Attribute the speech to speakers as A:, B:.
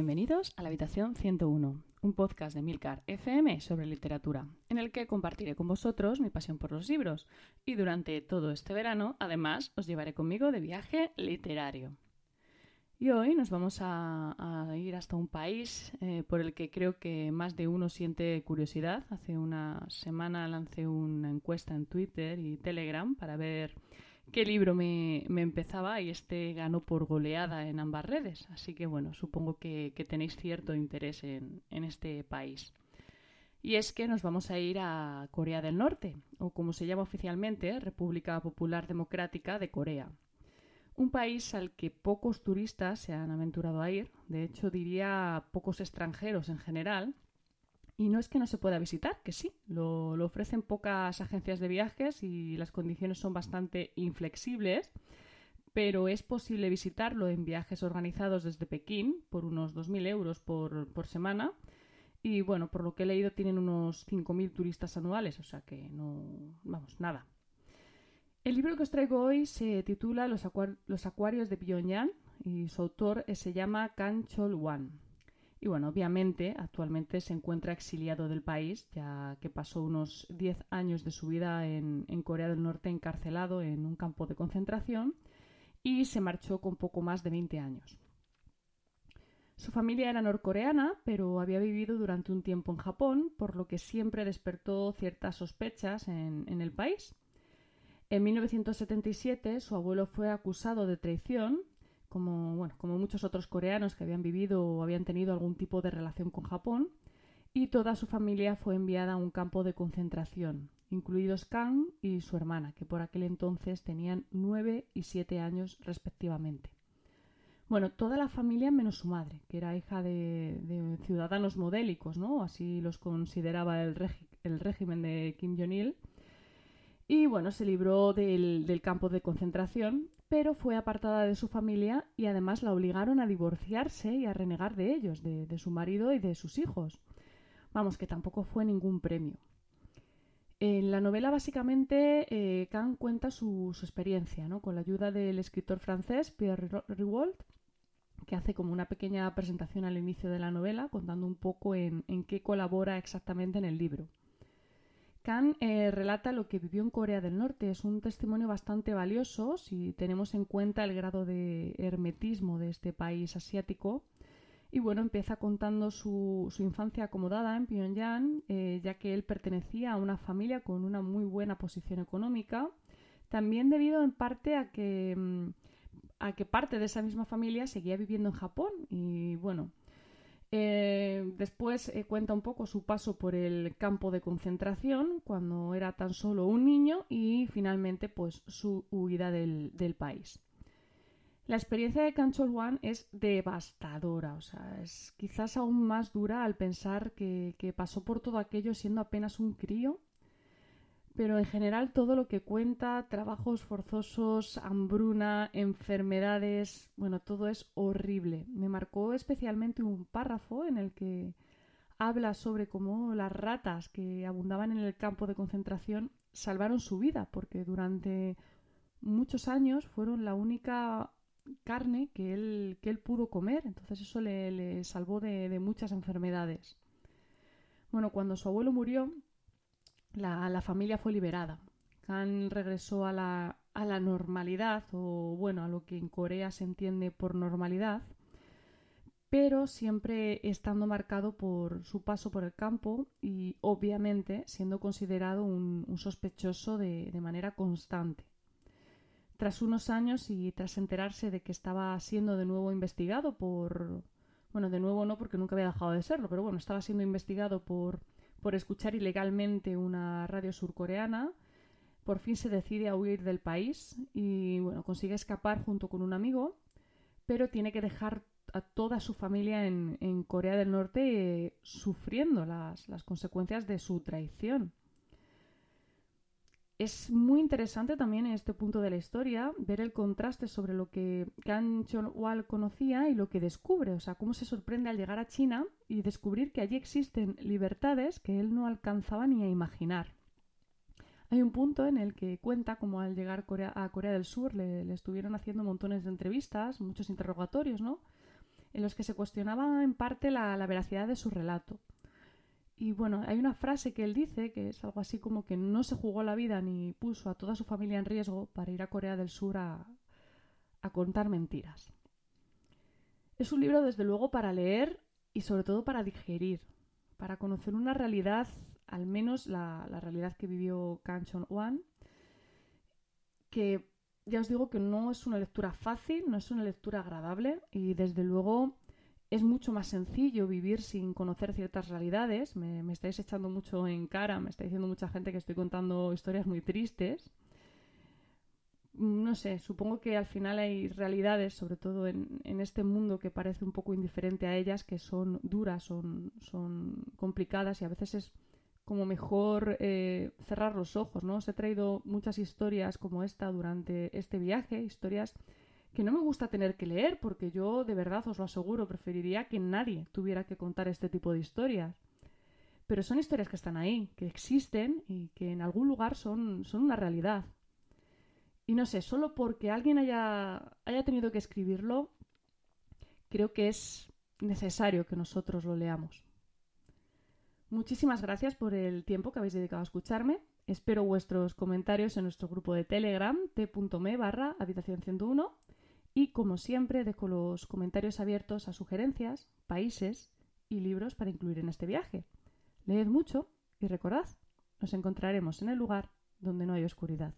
A: bienvenidos a la Habitación 101, un podcast de Milcar FM sobre literatura, en el que compartiré con vosotros mi pasión por los libros y durante todo este verano, además, os llevaré conmigo de viaje literario. Y hoy nos vamos a, ir hasta un país eh, por el que creo que más de uno siente curiosidad. Hace una semana lancé una encuesta en Twitter y Telegram para ver qué libro me, empezaba y este ganó por goleada en ambas redes. Así que bueno, supongo que, tenéis cierto interés en, este país. Y es que nos vamos a ir a Corea del Norte, o como se llama oficialmente, República Popular Democrática de Corea. Un país al que pocos turistas se han aventurado a ir, de hecho diría pocos extranjeros en general, y no es que no se pueda visitar, que sí, lo, ofrecen pocas agencias de viajes y las condiciones son bastante inflexibles, pero es posible visitarlo en viajes organizados desde Pekín por unos 2.000 euros por, por semana. Y bueno, por lo que he leído tienen unos 5.000 turistas anuales, o sea que no, vamos, nada. El libro que os traigo hoy se titula Los, Los acuarios de Pyongyang y su autor se llama Kang Chol-wan. Y bueno, obviamente actualmente se encuentra exiliado del país, ya que pasó unos 10 años de su vida en, Corea del Norte encarcelado en un campo de concentración y se marchó con poco más de 20 años. Su familia era norcoreana, pero había vivido durante un tiempo en Japón, por lo que siempre despertó ciertas sospechas en, en el país. En 1977 su abuelo fue acusado de traición como, bueno, como muchos otros coreanos que habían vivido o habían tenido algún tipo de relación con Japón, y toda su familia fue enviada a un campo de concentración, incluidos Kang y su hermana, que por aquel entonces tenían nueve y siete años respectivamente. Bueno, toda la familia menos su madre, que era hija de, ciudadanos modélicos, ¿no? Así los consideraba el, el régimen de Kim Jong-il. Y bueno, se libró del, del campo de concentración pero fue apartada de su familia y además la obligaron a divorciarse y a renegar de ellos, de, su marido y de sus hijos. Vamos, que tampoco fue ningún premio. En la novela, básicamente, eh, Kant cuenta su, experiencia, ¿no? Con la ayuda del escritor francés Pierre Rigaud, que hace como una pequeña presentación al inicio de la novela, contando un poco en qué colabora exactamente en el libro. Khan eh, relata lo que vivió en Corea del Norte. Es un testimonio bastante valioso si tenemos en cuenta el grado de hermetismo de este país asiático. Y bueno, empieza contando su, infancia acomodada en Pyongyang, eh, ya que él pertenecía a una familia con una muy buena posición económica. También debido en parte a que, mm, a que parte de esa misma familia seguía viviendo en Japón. Y bueno, eh, después eh, cuenta un poco su paso por el campo de concentración cuando era tan solo un niño y finalmente pues su huida del, país. La experiencia de Canchol One es devastadora, o sea, es quizás aún más dura al pensar que pasó por todo aquello siendo apenas un crío pero en general todo lo que cuenta, trabajos forzosos, hambruna, enfermedades, bueno, todo es horrible. Me marcó especialmente un párrafo en el que habla sobre cómo las ratas que abundaban en el campo de concentración salvaron su vida, porque durante muchos años fueron la única carne que él, que él pudo comer, entonces eso le, salvó de, de muchas enfermedades. Bueno, cuando su abuelo murió, la, familia fue liberada. Khan regresó a la, a la normalidad, o bueno, a lo que en Corea se entiende por normalidad, pero siempre estando marcado por su paso por el campo y obviamente siendo considerado un, sospechoso de, de, manera constante. Tras unos años y tras enterarse de que estaba siendo de nuevo investigado por... bueno, de nuevo no porque nunca había dejado de serlo, pero bueno, estaba siendo investigado por por escuchar ilegalmente una radio surcoreana. Por fin se decide a huir del país y bueno, consigue escapar junto con un amigo, pero tiene que dejar a toda su familia en, Corea del Norte eh, sufriendo las, las consecuencias de su traición. Es muy interesante también en este punto de la historia ver el contraste sobre lo que Kang Chon-wal conocía y lo que descubre, o sea, cómo se sorprende al llegar a China y descubrir que allí existen libertades que él no alcanzaba ni a imaginar. Hay un punto en el que cuenta cómo al llegar a Corea del Sur le, estuvieron haciendo montones de entrevistas, muchos interrogatorios, ¿no? en los que se cuestionaba en parte la veracidad de su relato. Y bueno, hay una frase que él dice que es algo así como que no se jugó la vida ni puso a toda su familia en riesgo para ir a Corea del Sur a, a contar mentiras. Es un libro, desde luego, para leer y sobre todo para digerir, para conocer una realidad, al menos la, la realidad que vivió Kang Chon-wan, que ya os digo que no es una lectura fácil, no es una lectura agradable y desde luego es mucho más sencillo vivir sin conocer ciertas realidades. Me, me, estáis echando mucho en cara, me está diciendo mucha gente que estoy contando historias muy tristes. No sé, supongo que al final hay realidades, sobre todo en, en este mundo que parece un poco indiferente a ellas, que son duras, son, son complicadas y a veces es como mejor eh, cerrar los ojos, ¿no? Os he traído muchas historias como esta durante este viaje, historias que no me gusta tener que leer, porque yo de verdad os lo aseguro, preferiría que nadie tuviera que contar este tipo de historias. Pero son historias que están ahí, que existen y que en algún lugar son, son una realidad. Y no sé, solo porque alguien haya, haya tenido que escribirlo, creo que es necesario que nosotros lo leamos. Muchísimas gracias por el tiempo que habéis dedicado a escucharme. Espero vuestros comentarios en nuestro grupo de Telegram, t.me barra habitación 101 y como siempre, dejo los comentarios abiertos a sugerencias, países y libros para incluir en este viaje. Leed mucho y recordad, nos encontraremos en el lugar donde no hay oscuridad.